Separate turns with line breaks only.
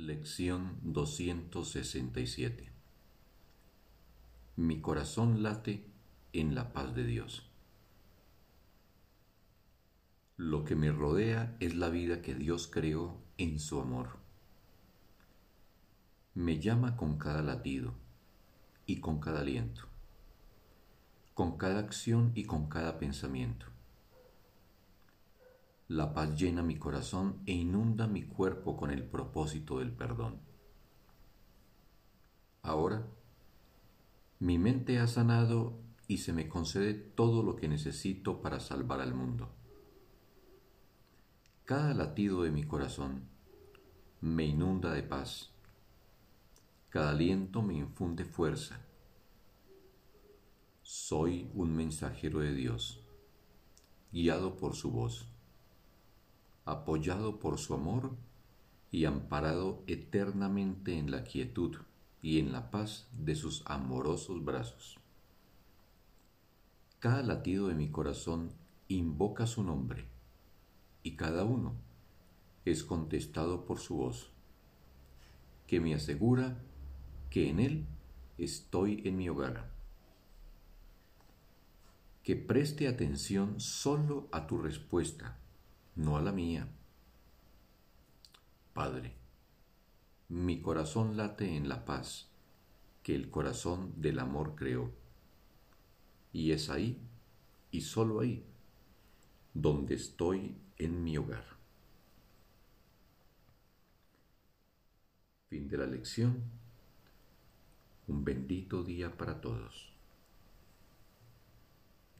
Lección 267 Mi corazón late en la paz de Dios. Lo que me rodea es la vida que Dios creó en su amor. Me llama con cada latido y con cada aliento, con cada acción y con cada pensamiento la paz llena mi corazón e inunda mi cuerpo con el propósito del perdón. Ahora, mi mente ha sanado y se me concede todo lo que necesito para salvar al mundo. Cada latido de mi corazón me inunda de paz. Cada aliento me infunde fuerza. Soy un mensajero de Dios, guiado por su voz apoyado por su amor y amparado eternamente en la quietud y en la paz de sus amorosos brazos. Cada latido de mi corazón invoca su nombre y cada uno es contestado por su voz, que me asegura que en él estoy en mi hogar. Que preste atención solo a tu respuesta no a la mía. Padre, mi corazón late en la paz que el corazón del amor creó. Y es ahí, y solo ahí, donde estoy en mi hogar. Fin de la lección. Un bendito día para todos.